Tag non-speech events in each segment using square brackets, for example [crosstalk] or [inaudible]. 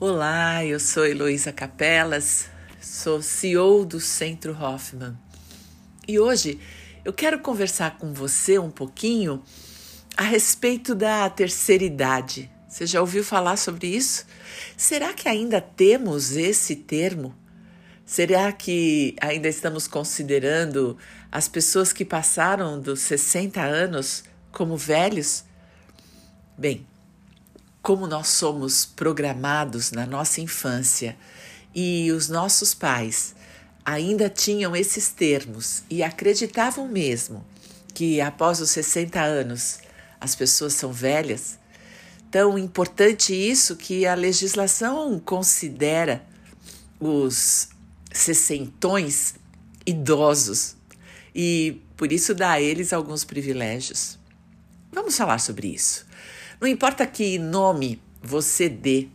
Olá, eu sou Heloísa Capelas, sou CEO do Centro Hoffman e hoje eu quero conversar com você um pouquinho a respeito da terceira idade. Você já ouviu falar sobre isso? Será que ainda temos esse termo? Será que ainda estamos considerando as pessoas que passaram dos 60 anos como velhos? Bem, como nós somos programados na nossa infância e os nossos pais ainda tinham esses termos e acreditavam mesmo que após os 60 anos as pessoas são velhas, tão importante isso que a legislação considera os sessentões idosos e por isso dá a eles alguns privilégios. Vamos falar sobre isso. Não importa que nome você dê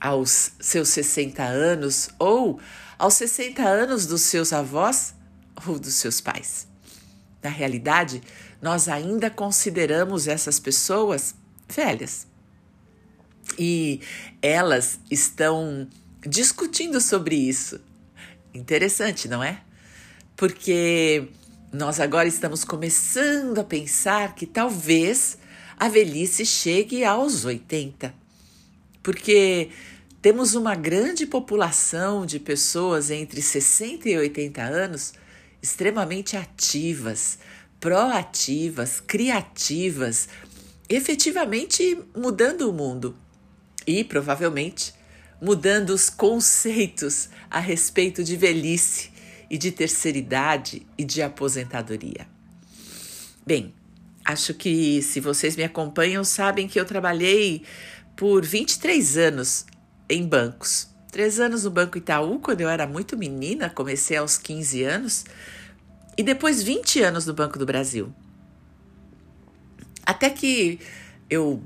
aos seus 60 anos ou aos 60 anos dos seus avós ou dos seus pais. Na realidade, nós ainda consideramos essas pessoas velhas. E elas estão discutindo sobre isso. Interessante, não é? Porque nós agora estamos começando a pensar que talvez a velhice chegue aos 80. Porque temos uma grande população de pessoas entre 60 e 80 anos extremamente ativas, proativas, criativas, efetivamente mudando o mundo e provavelmente mudando os conceitos a respeito de velhice e de terceira idade e de aposentadoria. Bem, Acho que se vocês me acompanham, sabem que eu trabalhei por 23 anos em bancos. Três anos no Banco Itaú, quando eu era muito menina, comecei aos 15 anos, e depois 20 anos no Banco do Brasil. Até que eu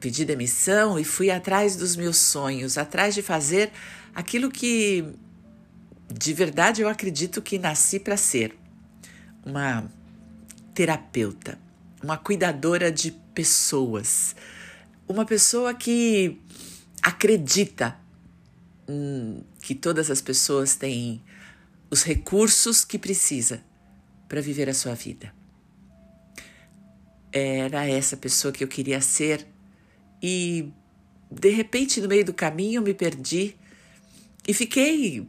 pedi demissão e fui atrás dos meus sonhos, atrás de fazer aquilo que de verdade eu acredito que nasci para ser uma terapeuta uma cuidadora de pessoas, uma pessoa que acredita hum, que todas as pessoas têm os recursos que precisa para viver a sua vida. Era essa pessoa que eu queria ser e de repente no meio do caminho me perdi e fiquei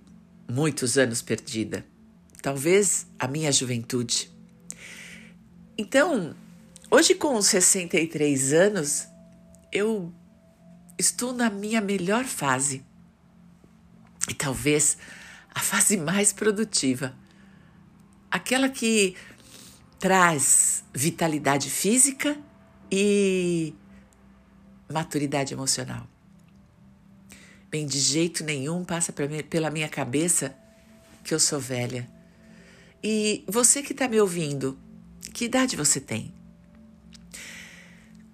muitos anos perdida, talvez a minha juventude. Então, Hoje, com 63 anos, eu estou na minha melhor fase e talvez a fase mais produtiva, aquela que traz vitalidade física e maturidade emocional. Bem, de jeito nenhum passa pela minha cabeça que eu sou velha. E você que está me ouvindo, que idade você tem?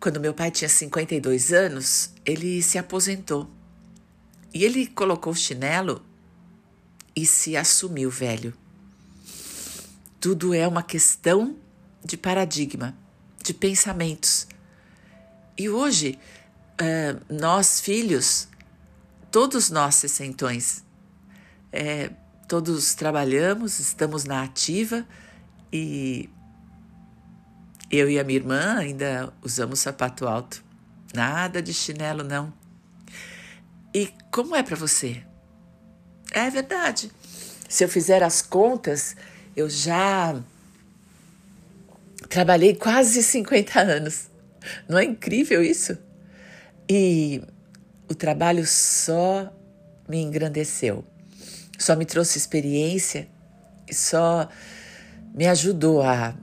Quando meu pai tinha 52 anos, ele se aposentou. E ele colocou o chinelo e se assumiu velho. Tudo é uma questão de paradigma, de pensamentos. E hoje, uh, nós filhos, todos nós sessentões, é, todos trabalhamos, estamos na ativa e eu e a minha irmã ainda usamos sapato alto. Nada de chinelo, não. E como é para você? É verdade. Se eu fizer as contas, eu já trabalhei quase 50 anos. Não é incrível isso? E o trabalho só me engrandeceu, só me trouxe experiência e só me ajudou a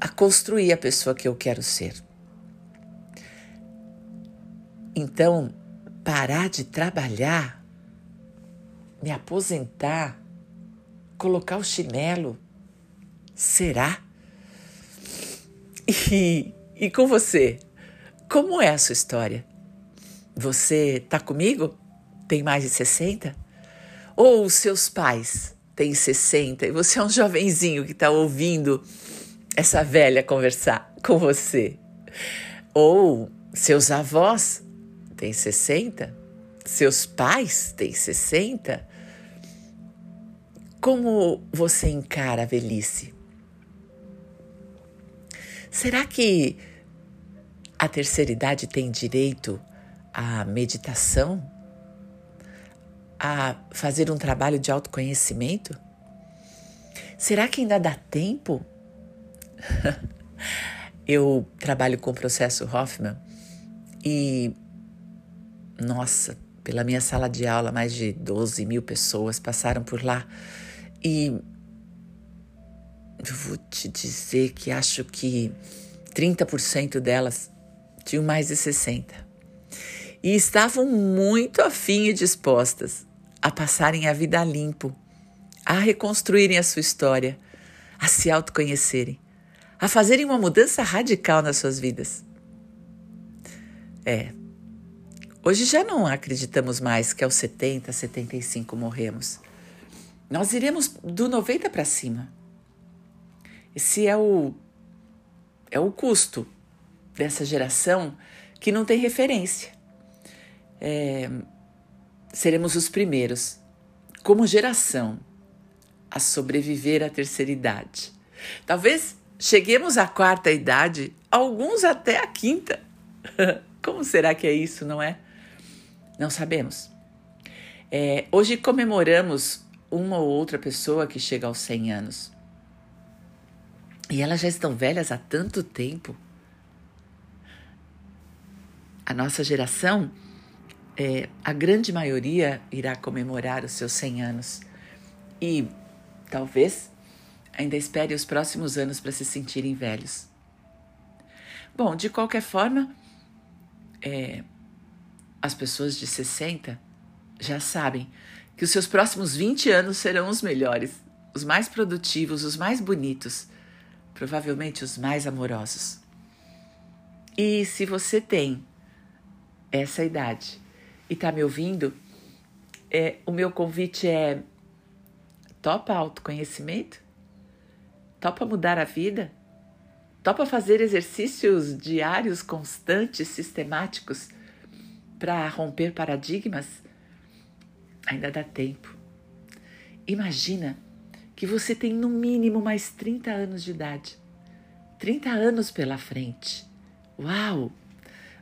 a construir a pessoa que eu quero ser. Então, parar de trabalhar, me aposentar, colocar o chinelo, será? E, e com você, como é a sua história? Você tá comigo? Tem mais de 60? Ou os seus pais têm 60 e você é um jovenzinho que está ouvindo essa velha conversar com você. Ou seus avós têm 60 seus pais têm 60, como você encara a velhice? Será que a terceira idade tem direito à meditação? A fazer um trabalho de autoconhecimento? Será que ainda dá tempo? [laughs] Eu trabalho com o processo Hoffman e, nossa, pela minha sala de aula, mais de 12 mil pessoas passaram por lá. E eu vou te dizer que acho que 30% delas tinham mais de 60 e estavam muito afim e dispostas a passarem a vida limpo, a reconstruírem a sua história, a se autoconhecerem, a fazerem uma mudança radical nas suas vidas. É, hoje já não acreditamos mais que aos 70, 75 morremos. Nós iremos do 90 para cima. Esse é o é o custo dessa geração que não tem referência. É, seremos os primeiros, como geração, a sobreviver à terceira idade. Talvez cheguemos à quarta idade, alguns até à quinta. [laughs] Como será que é isso, não é? Não sabemos. É, hoje comemoramos uma ou outra pessoa que chega aos 100 anos. E elas já estão velhas há tanto tempo. A nossa geração, é, a grande maioria irá comemorar os seus 100 anos. E talvez ainda espere os próximos anos para se sentirem velhos. Bom, de qualquer forma, é, as pessoas de 60 já sabem que os seus próximos 20 anos serão os melhores, os mais produtivos, os mais bonitos, provavelmente os mais amorosos. E se você tem essa idade e está me ouvindo, é, o meu convite é: topa autoconhecimento? Topa mudar a vida? Topa fazer exercícios diários, constantes, sistemáticos para romper paradigmas? Ainda dá tempo. Imagina que você tem no mínimo mais 30 anos de idade. 30 anos pela frente. Uau!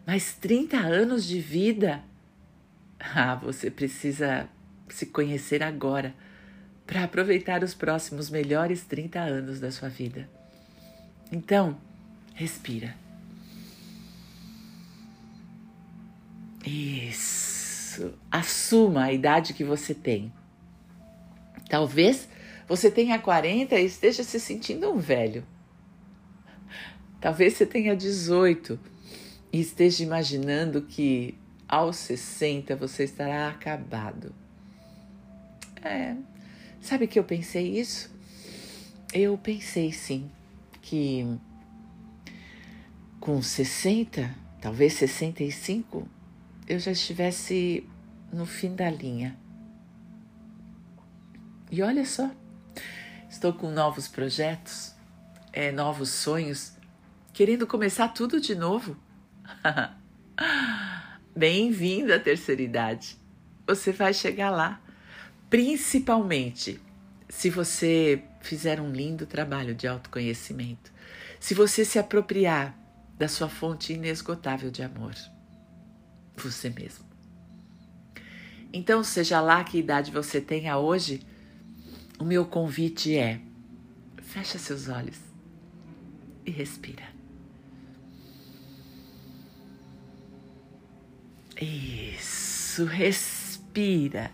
Mais 30 anos de vida. Ah, você precisa se conhecer agora para aproveitar os próximos melhores 30 anos da sua vida. Então, respira. Isso. Assuma a idade que você tem. Talvez você tenha 40 e esteja se sentindo um velho. Talvez você tenha 18 e esteja imaginando que aos 60 você estará acabado. É, sabe que eu pensei isso? Eu pensei sim que com 60, talvez 65, eu já estivesse no fim da linha. E olha só, estou com novos projetos, é, novos sonhos, querendo começar tudo de novo. [laughs] Bem-vindo à terceira idade. Você vai chegar lá, principalmente se você fizer um lindo trabalho de autoconhecimento, se você se apropriar da sua fonte inesgotável de amor você mesmo. Então, seja lá que idade você tenha hoje, o meu convite é: fecha seus olhos e respira. Isso, respira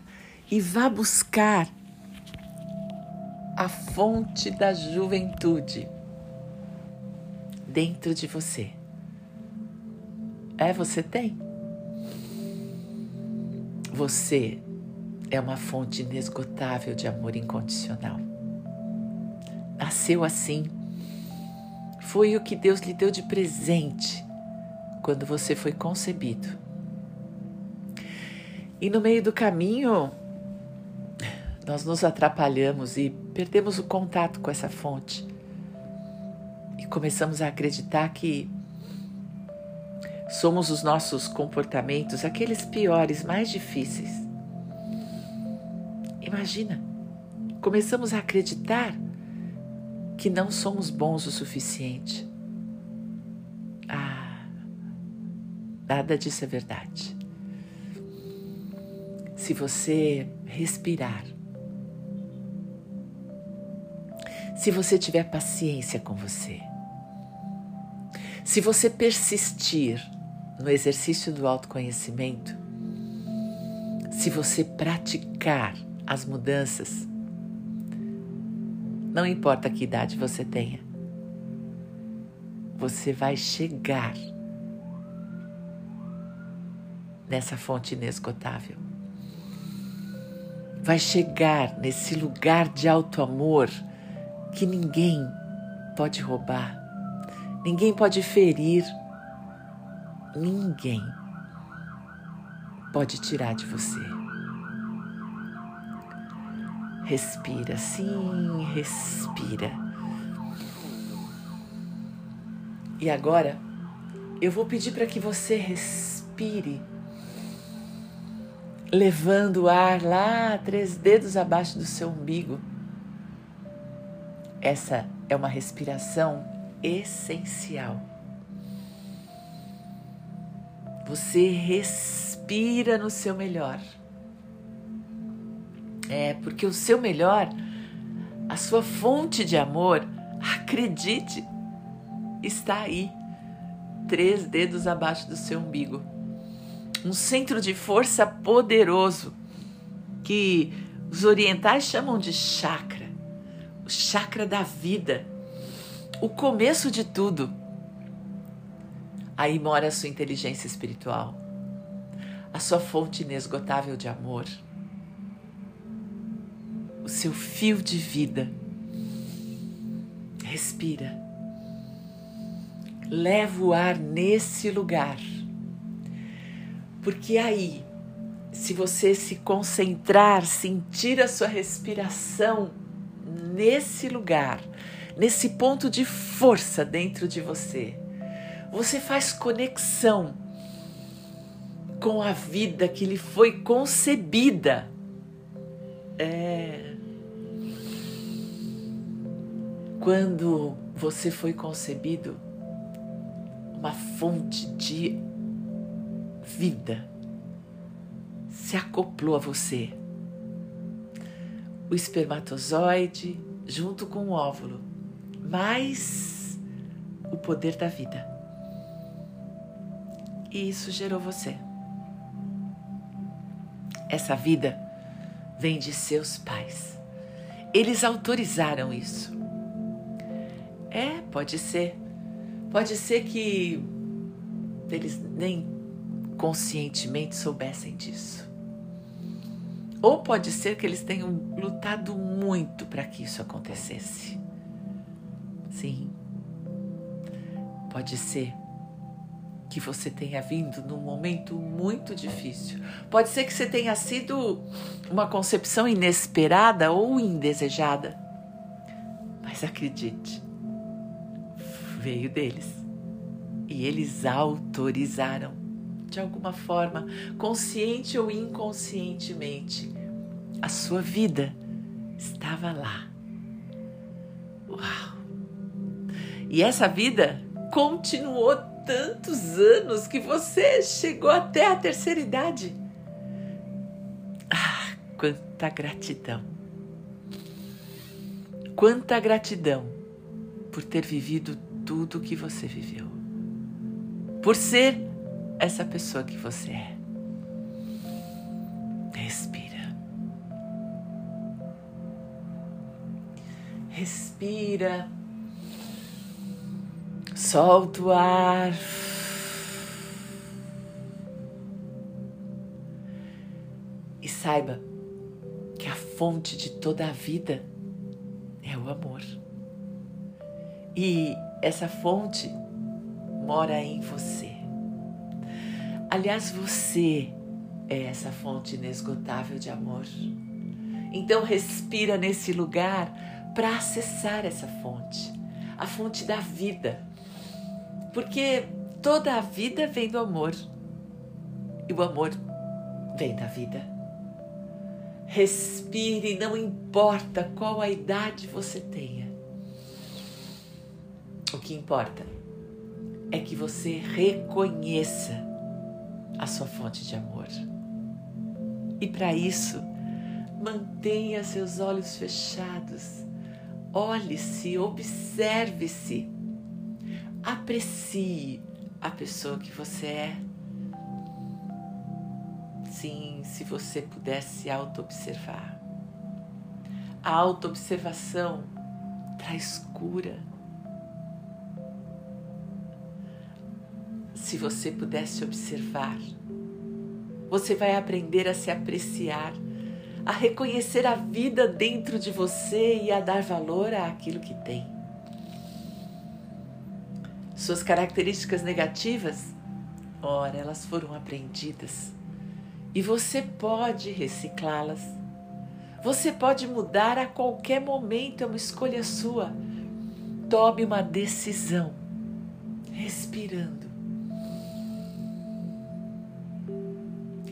e vá buscar a fonte da juventude dentro de você. É, você tem? Você é uma fonte inesgotável de amor incondicional. Nasceu assim. Foi o que Deus lhe deu de presente quando você foi concebido. E no meio do caminho, nós nos atrapalhamos e perdemos o contato com essa fonte. E começamos a acreditar que somos os nossos comportamentos aqueles piores, mais difíceis. Imagina, começamos a acreditar que não somos bons o suficiente. Ah, nada disso é verdade. Se você respirar, se você tiver paciência com você, se você persistir no exercício do autoconhecimento, se você praticar as mudanças, não importa que idade você tenha, você vai chegar nessa fonte inesgotável. Vai chegar nesse lugar de alto amor que ninguém pode roubar, ninguém pode ferir, ninguém pode tirar de você. Respira, sim, respira. E agora eu vou pedir para que você respire, levando o ar lá três dedos abaixo do seu umbigo. Essa é uma respiração essencial. Você respira no seu melhor. É, porque o seu melhor, a sua fonte de amor, acredite, está aí, três dedos abaixo do seu umbigo. Um centro de força poderoso que os orientais chamam de chakra, chakra da vida, o começo de tudo. Aí mora a sua inteligência espiritual, a sua fonte inesgotável de amor o seu fio de vida. Respira. Leva o ar nesse lugar. Porque aí, se você se concentrar, sentir a sua respiração nesse lugar, nesse ponto de força dentro de você, você faz conexão com a vida que lhe foi concebida. É quando você foi concebido, uma fonte de vida se acoplou a você. O espermatozoide junto com o óvulo, mais o poder da vida. E isso gerou você. Essa vida vem de seus pais. Eles autorizaram isso. É, pode ser. Pode ser que eles nem conscientemente soubessem disso. Ou pode ser que eles tenham lutado muito para que isso acontecesse. Sim. Pode ser que você tenha vindo num momento muito difícil. Pode ser que você tenha sido uma concepção inesperada ou indesejada. Mas acredite, veio deles. E eles autorizaram, de alguma forma, consciente ou inconscientemente, a sua vida estava lá. Uau! E essa vida continuou tantos anos que você chegou até a terceira idade. Ah, quanta gratidão! Quanta gratidão por ter vivido tudo que você viveu. Por ser essa pessoa que você é. Respira. Respira. Solta o ar. E saiba que a fonte de toda a vida é o amor. E essa fonte mora em você. Aliás, você é essa fonte inesgotável de amor. Então, respira nesse lugar para acessar essa fonte, a fonte da vida. Porque toda a vida vem do amor. E o amor vem da vida. Respire, não importa qual a idade você tenha. O que importa é que você reconheça a sua fonte de amor. E para isso, mantenha seus olhos fechados. Olhe-se, observe-se. Aprecie a pessoa que você é Sim, se você pudesse auto-observar. A auto-observação traz cura. Se você pudesse observar, você vai aprender a se apreciar, a reconhecer a vida dentro de você e a dar valor àquilo que tem. Suas características negativas, ora, elas foram aprendidas e você pode reciclá-las. Você pode mudar a qualquer momento, é uma escolha sua. Tome uma decisão, respirando.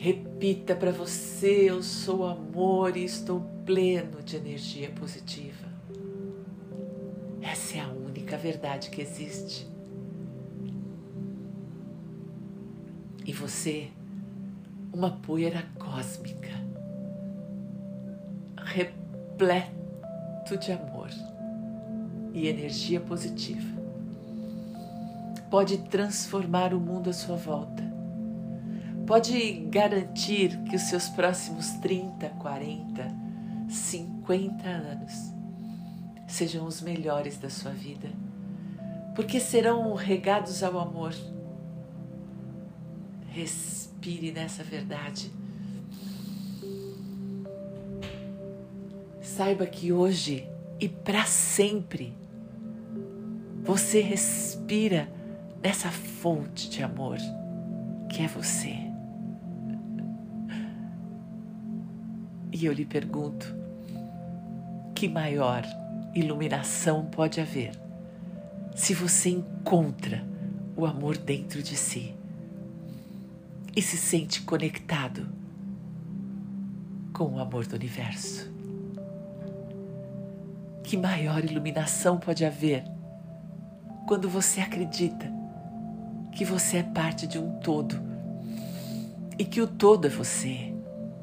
Repita para você: Eu sou amor e estou pleno de energia positiva. Essa é a única verdade que existe. E você uma poeira cósmica, repleto de amor e energia positiva. Pode transformar o mundo à sua volta. Pode garantir que os seus próximos 30, 40, 50 anos sejam os melhores da sua vida, porque serão regados ao amor. Respire nessa verdade. Saiba que hoje e para sempre você respira nessa fonte de amor que é você. E eu lhe pergunto: que maior iluminação pode haver se você encontra o amor dentro de si? e se sente conectado com o amor do universo. Que maior iluminação pode haver quando você acredita que você é parte de um todo e que o todo é você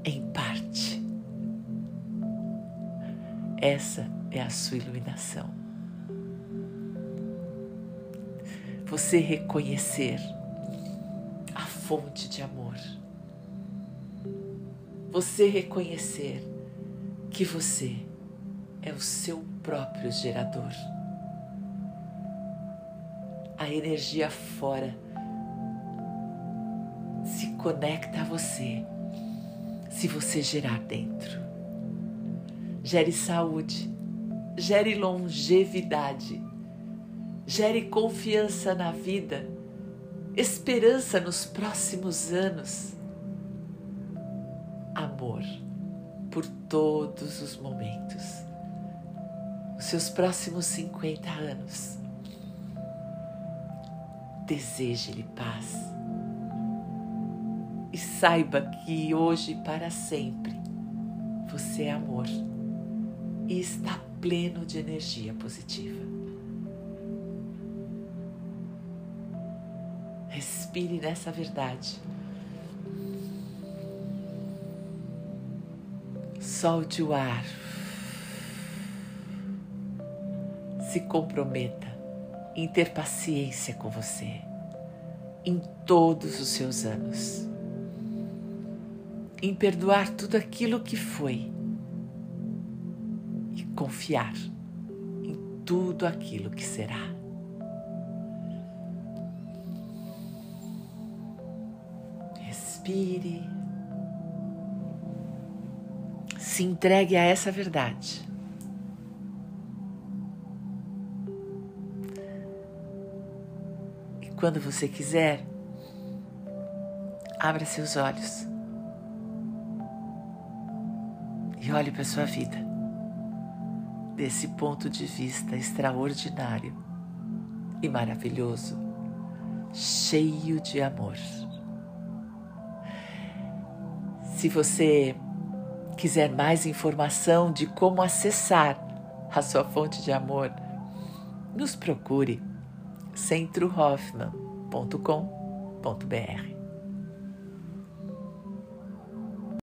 em parte. Essa é a sua iluminação. Você reconhecer fonte de amor. Você reconhecer que você é o seu próprio gerador. A energia fora se conecta a você se você gerar dentro. Gere saúde, gere longevidade, gere confiança na vida. Esperança nos próximos anos, amor por todos os momentos, os seus próximos 50 anos. Deseje-lhe paz. E saiba que hoje para sempre você é amor e está pleno de energia positiva. Respire nessa verdade. Solte o ar. Se comprometa em ter paciência com você em todos os seus anos, em perdoar tudo aquilo que foi confiar em tudo aquilo que será. Respire. Se entregue a essa verdade. E quando você quiser, abra seus olhos e olhe para sua vida desse ponto de vista extraordinário e maravilhoso cheio de amor. Se você quiser mais informação de como acessar a sua fonte de amor, nos procure centrohoffman.com.br.